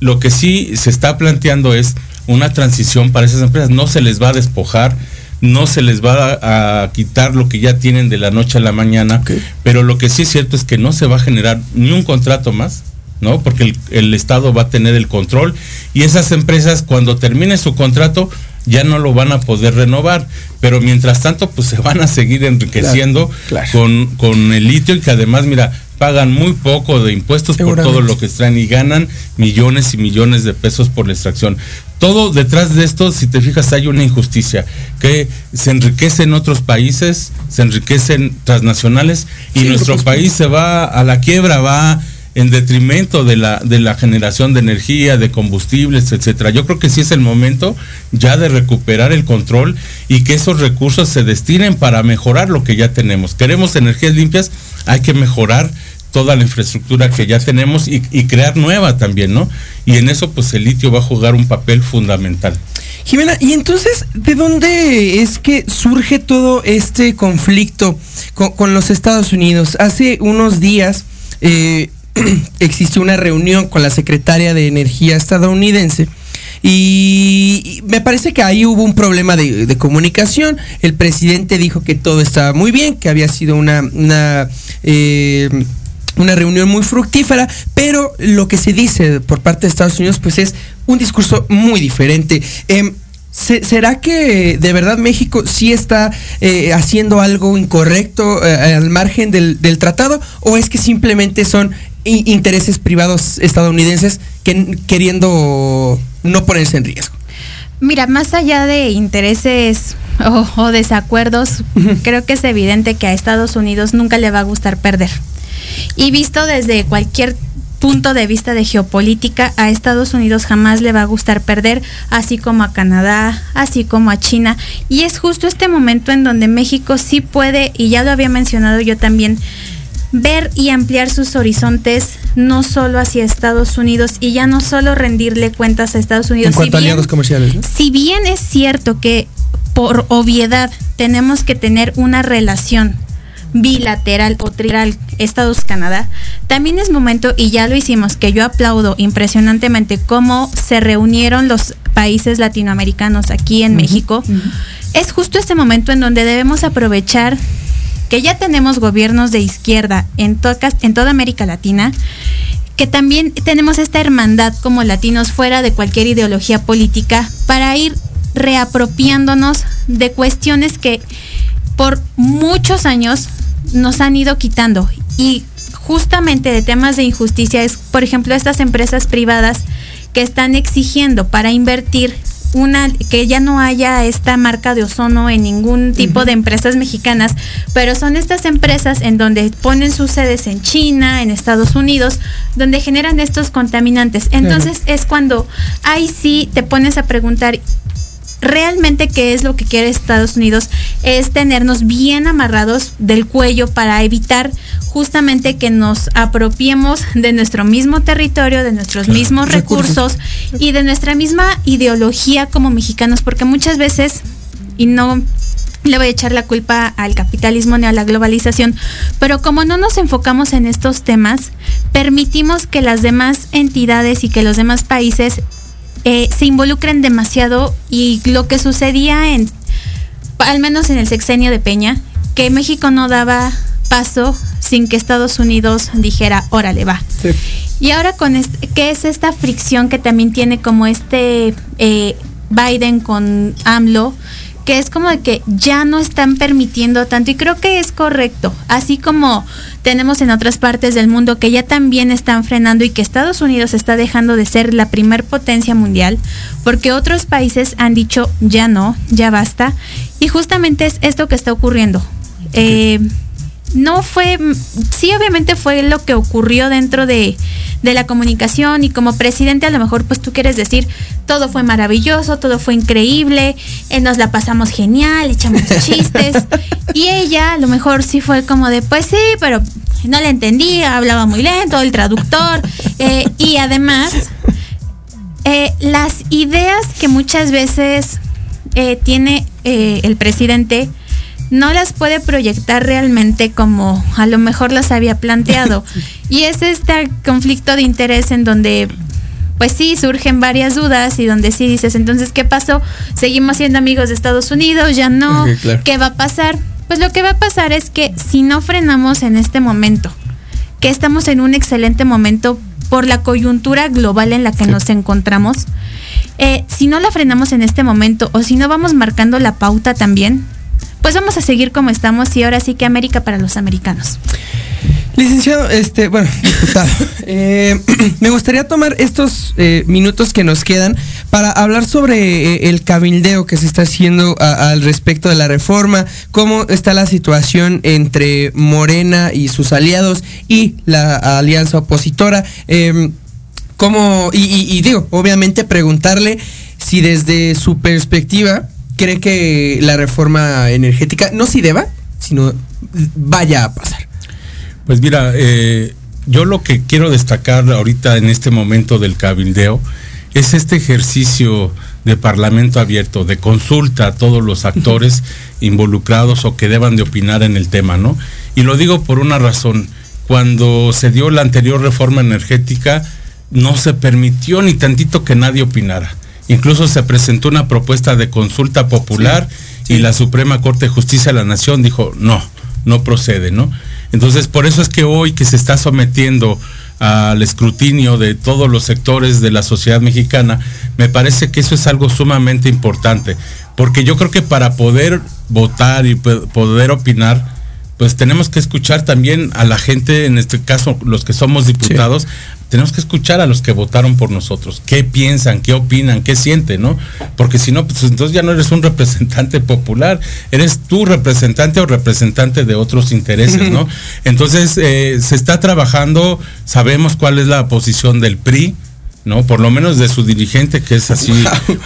Lo que sí se está planteando es una transición para esas empresas. No se les va a despojar, no se les va a, a quitar lo que ya tienen de la noche a la mañana, pero lo que sí es cierto es que no se va a generar ni un contrato más, ¿no? Porque el, el Estado va a tener el control y esas empresas cuando termine su contrato ya no lo van a poder renovar, pero mientras tanto pues se van a seguir enriqueciendo Claro, claro. Con, con el litio y que además mira pagan muy poco de impuestos por todo lo que extraen y ganan millones y millones de pesos por la extracción. Todo detrás de esto, si te fijas, hay una injusticia, que se enriquecen otros países, se enriquecen transnacionales y Sí, nuestro país se va a la quiebra, va en detrimento de la, de la generación de energía, de combustibles, etcétera. Yo creo que sí es el momento ya de recuperar el control y que esos recursos se destinen para mejorar lo que ya tenemos. Queremos energías limpias, hay que mejorar toda la infraestructura que ya tenemos y, crear nueva también, ¿no? Y en eso pues el litio va a jugar un papel fundamental. Jimena, y entonces, ¿de dónde es que surge todo este conflicto con, con los Estados Unidos? Hace unos días eh, existió una reunión con la secretaria de Energía estadounidense. Y me parece que ahí hubo un problema de, comunicación. El presidente dijo que todo estaba muy bien, que había sido una, eh, una reunión muy fructífera, pero lo que se dice por parte de Estados Unidos pues es un discurso muy diferente. Em, se- ¿Será que de verdad México sí está eh, haciendo algo incorrecto eh, al margen del, tratado o es que simplemente son intereses privados estadounidenses que, queriendo no ponerse en riesgo? Mira, más allá de intereses o, o desacuerdos, creo que es evidente que a Estados Unidos nunca le va a gustar perder. Y visto desde cualquier punto de vista de geopolítica, a Estados Unidos jamás le va a gustar perder, así como a Canadá, así como a China. Y es justo este momento en donde México sí puede, y ya lo había mencionado yo también, ver y ampliar sus horizontes no solo hacia Estados Unidos y ya no solo rendirle cuentas a Estados Unidos. En Si cuanto a bien- aliados comerciales, ¿no? si bien es cierto que por obviedad tenemos que tener una relación bilateral o trilateral Estados-Canadá, también es momento, y ya lo hicimos, que yo aplaudo impresionantemente cómo se reunieron los países latinoamericanos aquí en México. Es justo este momento en donde debemos aprovechar que ya tenemos gobiernos de izquierda en, en toda América Latina, que también tenemos esta hermandad como latinos fuera de cualquier ideología política para ir reapropiándonos de cuestiones que por muchos años nos han ido quitando. Y justamente de temas de injusticia es, por ejemplo, estas empresas privadas que están exigiendo para invertir una que ya no haya esta marca de ozono en ningún tipo de empresas mexicanas, pero son estas empresas en donde ponen sus sedes en China, en Estados Unidos, donde generan estos contaminantes. Entonces es cuando ahí sí te pones a preguntar realmente qué es lo que quiere Estados Unidos es tenernos bien amarrados del cuello para evitar justamente que nos apropiemos de nuestro mismo territorio, de nuestros mismos recursos, y de nuestra misma ideología como mexicanos, porque muchas veces, y no le voy a echar la culpa al capitalismo ni a la globalización, pero como no nos enfocamos en estos temas, permitimos que las demás entidades y que los demás países eh, se involucren demasiado y lo que sucedía en, al menos en el sexenio de Peña, que México no daba paso sin que Estados Unidos dijera, órale, va. Y ahora con este, ¿qué es esta fricción que también tiene como este eh, Biden con AMLO? que es como de que ya no están permitiendo tanto y creo que es correcto, así como tenemos en otras partes del mundo que ya también están frenando y que Estados Unidos está dejando de ser la primer potencia mundial, porque otros países han dicho ya no, ya basta, y justamente es esto que está ocurriendo. Eh, no fue, sí obviamente fue lo que ocurrió dentro de, la comunicación y como presidente a lo mejor pues tú quieres decir todo fue maravilloso, todo fue increíble, eh, nos la pasamos genial, echamos chistes. Y ella a lo mejor sí fue como de pues sí, pero no le entendía, hablaba muy lento, el traductor eh, y además eh, las ideas que muchas veces tiene el presidente, no las puede proyectar realmente como a lo mejor las había planteado. y es este conflicto de interés en donde pues sí, surgen varias dudas y donde sí dices, entonces, ¿qué pasó? ¿Seguimos siendo amigos de Estados Unidos? ¿Ya no? ¿Qué va a pasar? Pues lo que va a pasar es que si no frenamos en este momento, que estamos en un excelente momento por la coyuntura global en la que nos encontramos, eh, si no la frenamos en este momento o si no vamos marcando la pauta también, pues vamos a seguir como estamos y ahora sí que América para los americanos. Licenciado, este, bueno, diputado, eh, me gustaría tomar estos eh, minutos que nos quedan para hablar sobre eh, el cabildeo que se está haciendo al respecto de la reforma, cómo está la situación entre Morena y sus aliados y la alianza opositora. Em, cómo, y digo, obviamente preguntarle si desde su perspectiva cree que la reforma energética no si deba, sino vaya a pasar? Pues mira, eh, yo lo que quiero destacar ahorita en este momento del cabildeo es este ejercicio de parlamento abierto, de consulta a todos los actores involucrados o que deban de opinar en el tema, ¿no? Y lo digo por una razón. Cuando se dio la anterior reforma energética, no se permitió ni tantito que nadie opinara. Incluso se presentó una propuesta de consulta popular y la Suprema Corte de Justicia de la Nación dijo, no, no procede, ¿no? Entonces, por eso es que hoy que se está sometiendo al escrutinio de todos los sectores de la sociedad mexicana, me parece que eso es algo sumamente importante, porque yo creo que para poder votar y poder opinar, pues tenemos que escuchar también a la gente, en este caso los que somos diputados, tenemos que escuchar a los que votaron por nosotros, qué piensan, qué opinan, qué sienten, ¿no? Porque si no, pues entonces ya no eres un representante popular, eres tú representante o representante de otros intereses, ¿no? Entonces eh, se está trabajando, sabemos cuál es la posición del PRI, ¿no? Por lo menos de su dirigente, que es así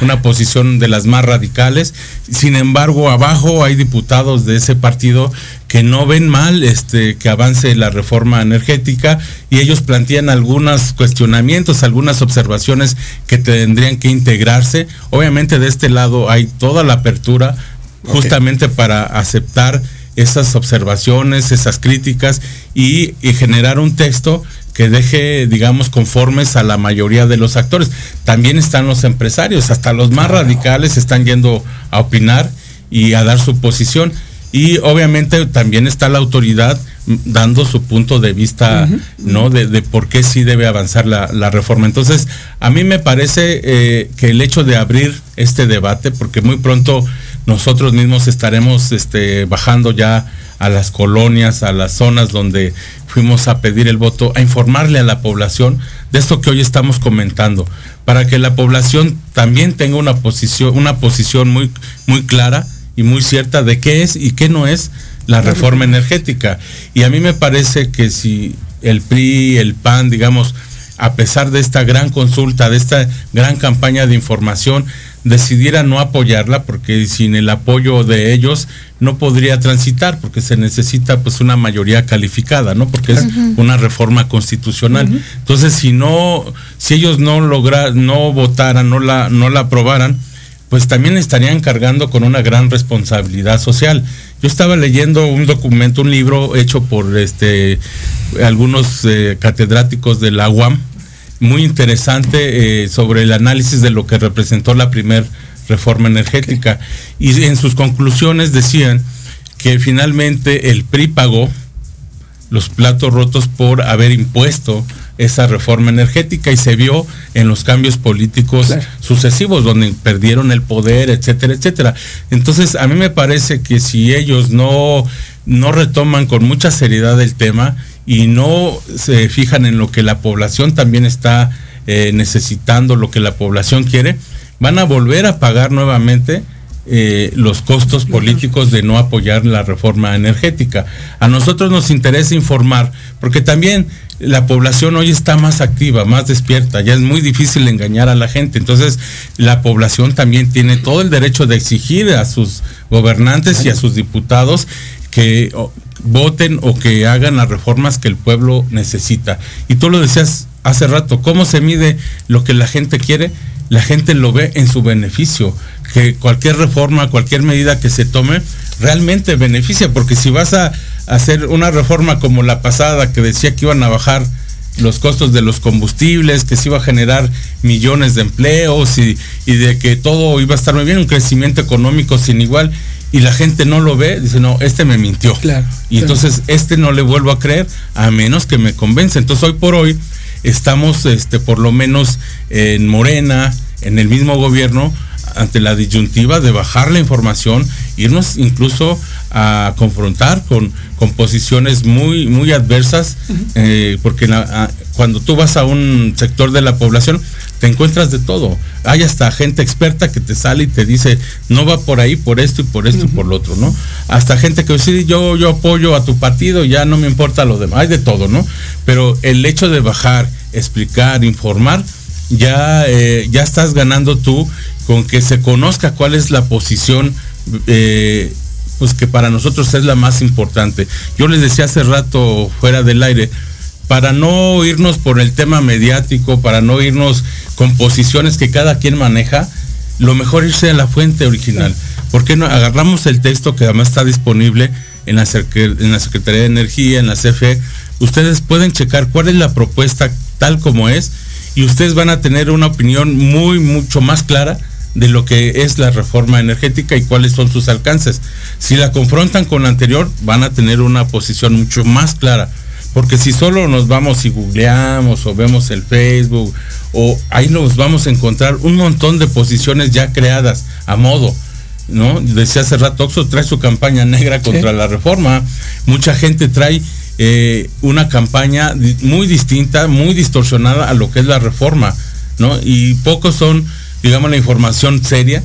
una posición de las más radicales. Sin embargo, abajo hay diputados de ese partido que no ven mal este que avance la reforma energética y ellos plantean algunos cuestionamientos, algunas observaciones que tendrían que integrarse. Obviamente de este lado hay toda la apertura justamente para aceptar esas observaciones, esas críticas y, y generar un texto que deje, digamos, conformes a la mayoría de los actores. También están los empresarios, hasta los más radicales están yendo a opinar y a dar su posición. Y obviamente también está la autoridad dando su punto de vista, ¿no? De, de por qué sí debe avanzar la, la reforma. Entonces, a mí me parece eh, que el hecho de abrir este debate, porque muy pronto nosotros mismos estaremos este, bajando ya a las colonias, a las zonas donde fuimos a pedir el voto, a informarle a la población de esto que hoy estamos comentando, para que la población también tenga una posición, una posición muy, muy clara y muy cierta de qué es y qué no es la reforma energética. Y a mí me parece que si el PRI, el PAN, digamos, a pesar de esta gran consulta, de esta gran campaña de información, decidiera no apoyarla, porque sin el apoyo de ellos no podría transitar, porque se necesita pues una mayoría calificada, ¿no? Porque es una reforma constitucional. Entonces, si no, si ellos no lograran, no votaran, no la, no la aprobaran, pues también estarían cargando con una gran responsabilidad social. Yo estaba leyendo un documento, un libro hecho por este algunos eh, catedráticos de la UAM, muy interesante eh, sobre el análisis de lo que representó la primer reforma energética. Y en sus conclusiones decían que finalmente el PRI pagó los platos rotos por haber impuesto esa reforma energética y se vio en los cambios políticos sucesivos donde perdieron el poder, etcétera, etcétera. Entonces, a mí me parece que si ellos no, no retoman con mucha seriedad el tema y no se fijan en lo que la población también está eh, necesitando, lo que la población quiere, van a volver a pagar nuevamente eh, los costos políticos de no apoyar la reforma energética. A nosotros nos interesa informar, porque también la población hoy está más activa, más despierta, ya es muy difícil engañar a la gente, entonces la población también tiene todo el derecho de exigir a sus gobernantes y a sus diputados que voten o que hagan las reformas que el pueblo necesita. Y tú lo decías hace rato, ¿cómo se mide lo que la gente quiere? La gente lo ve en su beneficio que cualquier reforma, cualquier medida que se tome, realmente beneficia, porque si vas a hacer una reforma como la pasada que decía que iban a bajar los costos de los combustibles, que se iba a generar millones de empleos y, y, de que todo iba a estar muy bien, un crecimiento económico sin igual, y la gente no lo ve, dice, no, este me mintió. Claro, y claro. entonces este no le vuelvo a creer, a menos que me convence. Entonces hoy por hoy estamos, este, por lo menos en Morena, en el mismo gobierno, ante la disyuntiva de bajar la información, irnos incluso a confrontar con, con posiciones muy, muy adversas, uh -huh. eh, porque la, a, cuando tú vas a un sector de la población, te encuentras de todo. Hay hasta gente experta que te sale y te dice, no va por ahí, por esto y por esto uh -huh. y por lo otro, ¿no? Hasta gente que dice, yo, yo apoyo a tu partido, ya no me importa lo demás, hay de todo, ¿no? Pero el hecho de bajar, explicar, informar, ya, eh, ya estás ganando tú con que se conozca cuál es la posición eh, pues que para nosotros es la más importante. Yo les decía hace rato fuera del aire, para no irnos por el tema mediático, para no irnos con posiciones que cada quien maneja, lo mejor irse a la fuente original. ¿Por qué no agarramos el texto que además está disponible en la, en la Secretaría de Energía, en la CFE? Ustedes pueden checar cuál es la propuesta tal como es y ustedes van a tener una opinión muy, mucho más clara de lo que es la reforma energética y cuáles son sus alcances. Si la confrontan con la anterior, van a tener una posición mucho más clara. Porque si solo nos vamos y googleamos o vemos el Facebook, o ahí nos vamos a encontrar un montón de posiciones ya creadas a modo. ¿No? Decía hace rato, Oxo trae su campaña negra contra sí. la reforma. Mucha gente trae eh, una campaña muy distinta, muy distorsionada a lo que es la reforma, ¿no? Y pocos son digamos, la información seria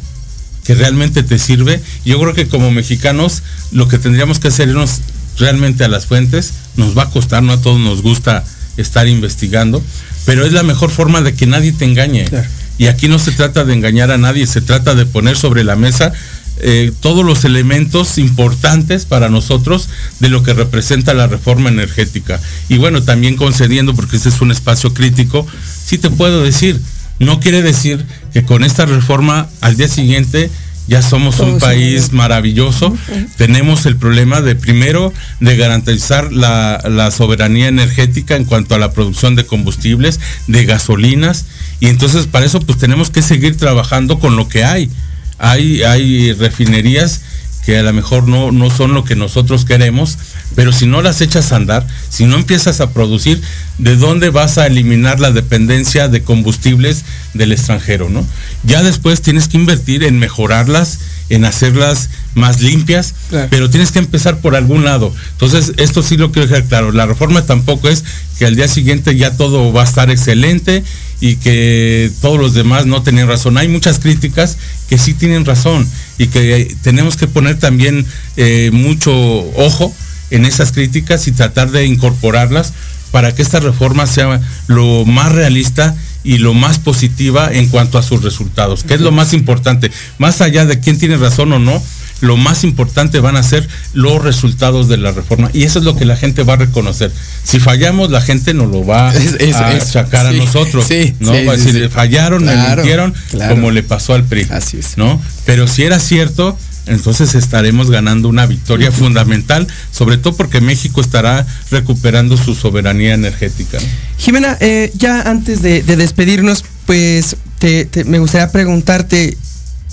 que realmente te sirve. Yo creo que como mexicanos lo que tendríamos que hacer es irnos realmente a las fuentes. Nos va a costar, no a todos nos gusta estar investigando, pero es la mejor forma de que nadie te engañe. Claro. Y aquí no se trata de engañar a nadie, se trata de poner sobre la mesa eh, todos los elementos importantes para nosotros de lo que representa la reforma energética. Y bueno, también concediendo, porque este es un espacio crítico, sí te puedo decir, no quiere decir que con esta reforma al día siguiente ya somos un país maravilloso. Tenemos el problema de primero de garantizar la, la, soberanía energética en cuanto a la producción de combustibles, de gasolinas, y entonces para eso pues tenemos que seguir trabajando con lo que hay. Hay, hay refinerías que a lo mejor no, no son lo que nosotros queremos, pero si no las echas a andar, si no empiezas a producir, ¿de dónde vas a eliminar la dependencia de combustibles del extranjero? ¿no? Ya después tienes que invertir en mejorarlas, en hacerlas más limpias, pero tienes que empezar por algún lado. Entonces, esto sí lo quiero dejar claro. La reforma tampoco es que al día siguiente ya todo va a estar excelente y que todos los demás no tenían razón. Hay muchas críticas que sí tienen razón y que tenemos que poner también eh, mucho ojo en esas críticas y tratar de incorporarlas para que esta reforma sea lo más realista y lo más positiva en cuanto a sus resultados, que es lo más importante, más allá de quién tiene razón o no, lo más importante van a ser los resultados de la reforma. Y eso es lo que la gente va a reconocer. Si fallamos, la gente nos lo va a sacar a nosotros. ¿no? va a decir, fallaron, me mintieron, como le pasó al PRI. Así es. ¿no? Pero si era cierto, entonces estaremos ganando una victoria fundamental, sobre todo porque México estará recuperando su soberanía energética. Jimena, eh, ya antes de, despedirnos, pues me gustaría preguntarte,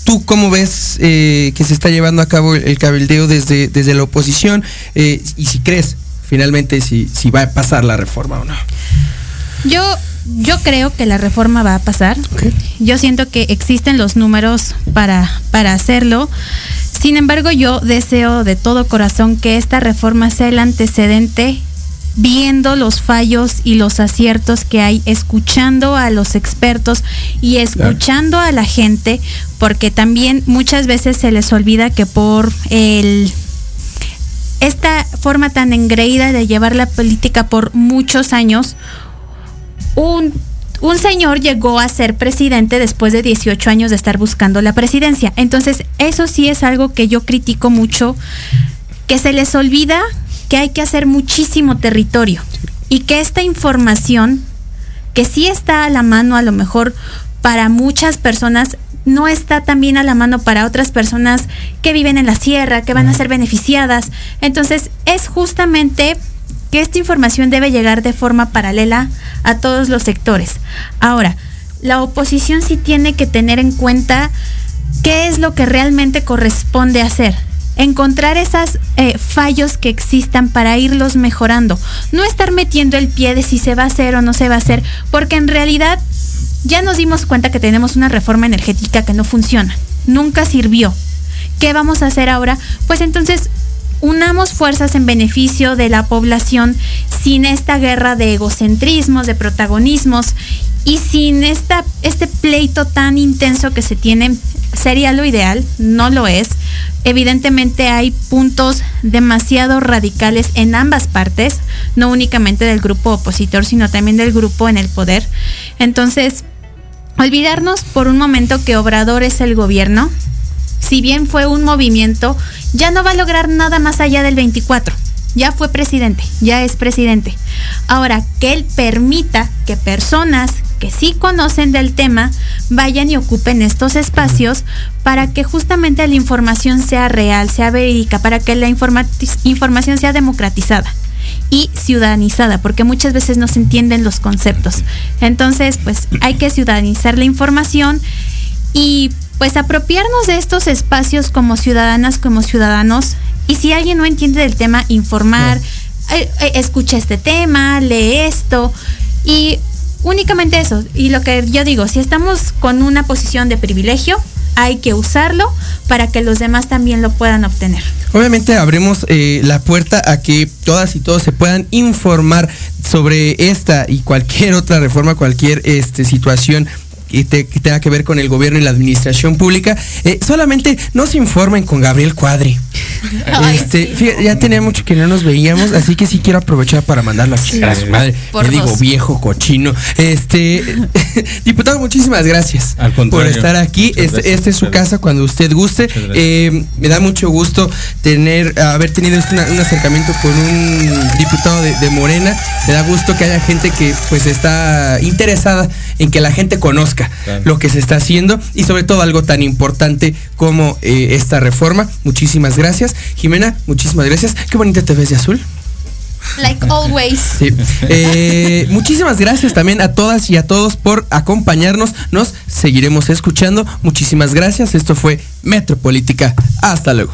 ¿Tú cómo ves eh, que se está llevando a cabo el, cabildeo desde, desde la oposición? Eh, y si crees finalmente si, si va a pasar la reforma o no. Yo, yo creo que la reforma va a pasar. Yo siento que existen los números para, para hacerlo. Sin embargo, yo deseo de todo corazón que esta reforma sea el antecedente viendo los fallos y los aciertos que hay, escuchando a los expertos y escuchando a la gente, porque también muchas veces se les olvida que por el esta forma tan engreída de llevar la política por muchos años, un, un, señor llegó a ser presidente después de 18 años de estar buscando la presidencia. Entonces, eso sí es algo que yo critico mucho, que se les olvida que hay que hacer muchísimo territorio y que esta información, que sí está a la mano a lo mejor para muchas personas, no está también a la mano para otras personas que viven en la sierra, que van a ser beneficiadas. Entonces, es justamente que esta información debe llegar de forma paralela a todos los sectores. Ahora, la oposición sí tiene que tener en cuenta qué es lo que realmente corresponde hacer encontrar esos eh, fallos que existan para irlos mejorando. No estar metiendo el pie de si se va a hacer o no se va a hacer, porque en realidad ya nos dimos cuenta que tenemos una reforma energética que no funciona. Nunca sirvió. ¿Qué vamos a hacer ahora? Pues entonces unamos fuerzas en beneficio de la población sin esta guerra de egocentrismos, de protagonismos y sin este pleito tan intenso que se tiene. Sería lo ideal, no lo es. Evidentemente hay puntos demasiado radicales en ambas partes, no únicamente del grupo opositor, sino también del grupo en el poder. Entonces, olvidarnos por un momento que Obrador es el gobierno, si bien fue un movimiento, ya no va a lograr nada más allá del 24. Ya fue presidente, ya es presidente. Ahora, que él permita que personas que sí conocen del tema vayan y ocupen estos espacios para que justamente la información sea real, sea verídica, para que la información sea democratizada y ciudadanizada, porque muchas veces no se entienden los conceptos. Entonces, pues hay que ciudadanizar la información y pues apropiarnos de estos espacios como ciudadanas, como ciudadanos, y si alguien no entiende del tema, informar, eh, eh, escucha este tema, lee esto, y únicamente eso. Y lo que yo digo, si estamos con una posición de privilegio, hay que usarlo para que los demás también lo puedan obtener. Obviamente abrimos eh, la puerta a que todas y todos se puedan informar sobre esta y cualquier otra reforma, cualquier este, situación que, tenga que ver con el gobierno y la administración pública, eh, solamente no se informen con Gabriel Cuadri. Este, fíjate, ya tenía mucho que no nos veíamos, así que sí quiero aprovechar para mandarlo a chingar a su madre. Por Le digo viejo cochino. Este, diputado, muchísimas gracias Al por estar aquí. Este, gracias, este es su casa cuando usted guste. Eh, me da mucho gusto tener, haber tenido este una- un acercamiento con un diputado de, de Morena. Me da gusto que haya gente que pues está interesada en que la gente conozca Claro. lo que se está haciendo y sobre todo algo tan importante como eh, esta reforma. Muchísimas gracias. Jimena, muchísimas gracias. Qué bonita te ves de azul. Like always. Sí. Eh, muchísimas gracias también a todas y a todos por acompañarnos. Nos seguiremos escuchando. Muchísimas gracias. Esto fue Metropolítica. Hasta luego.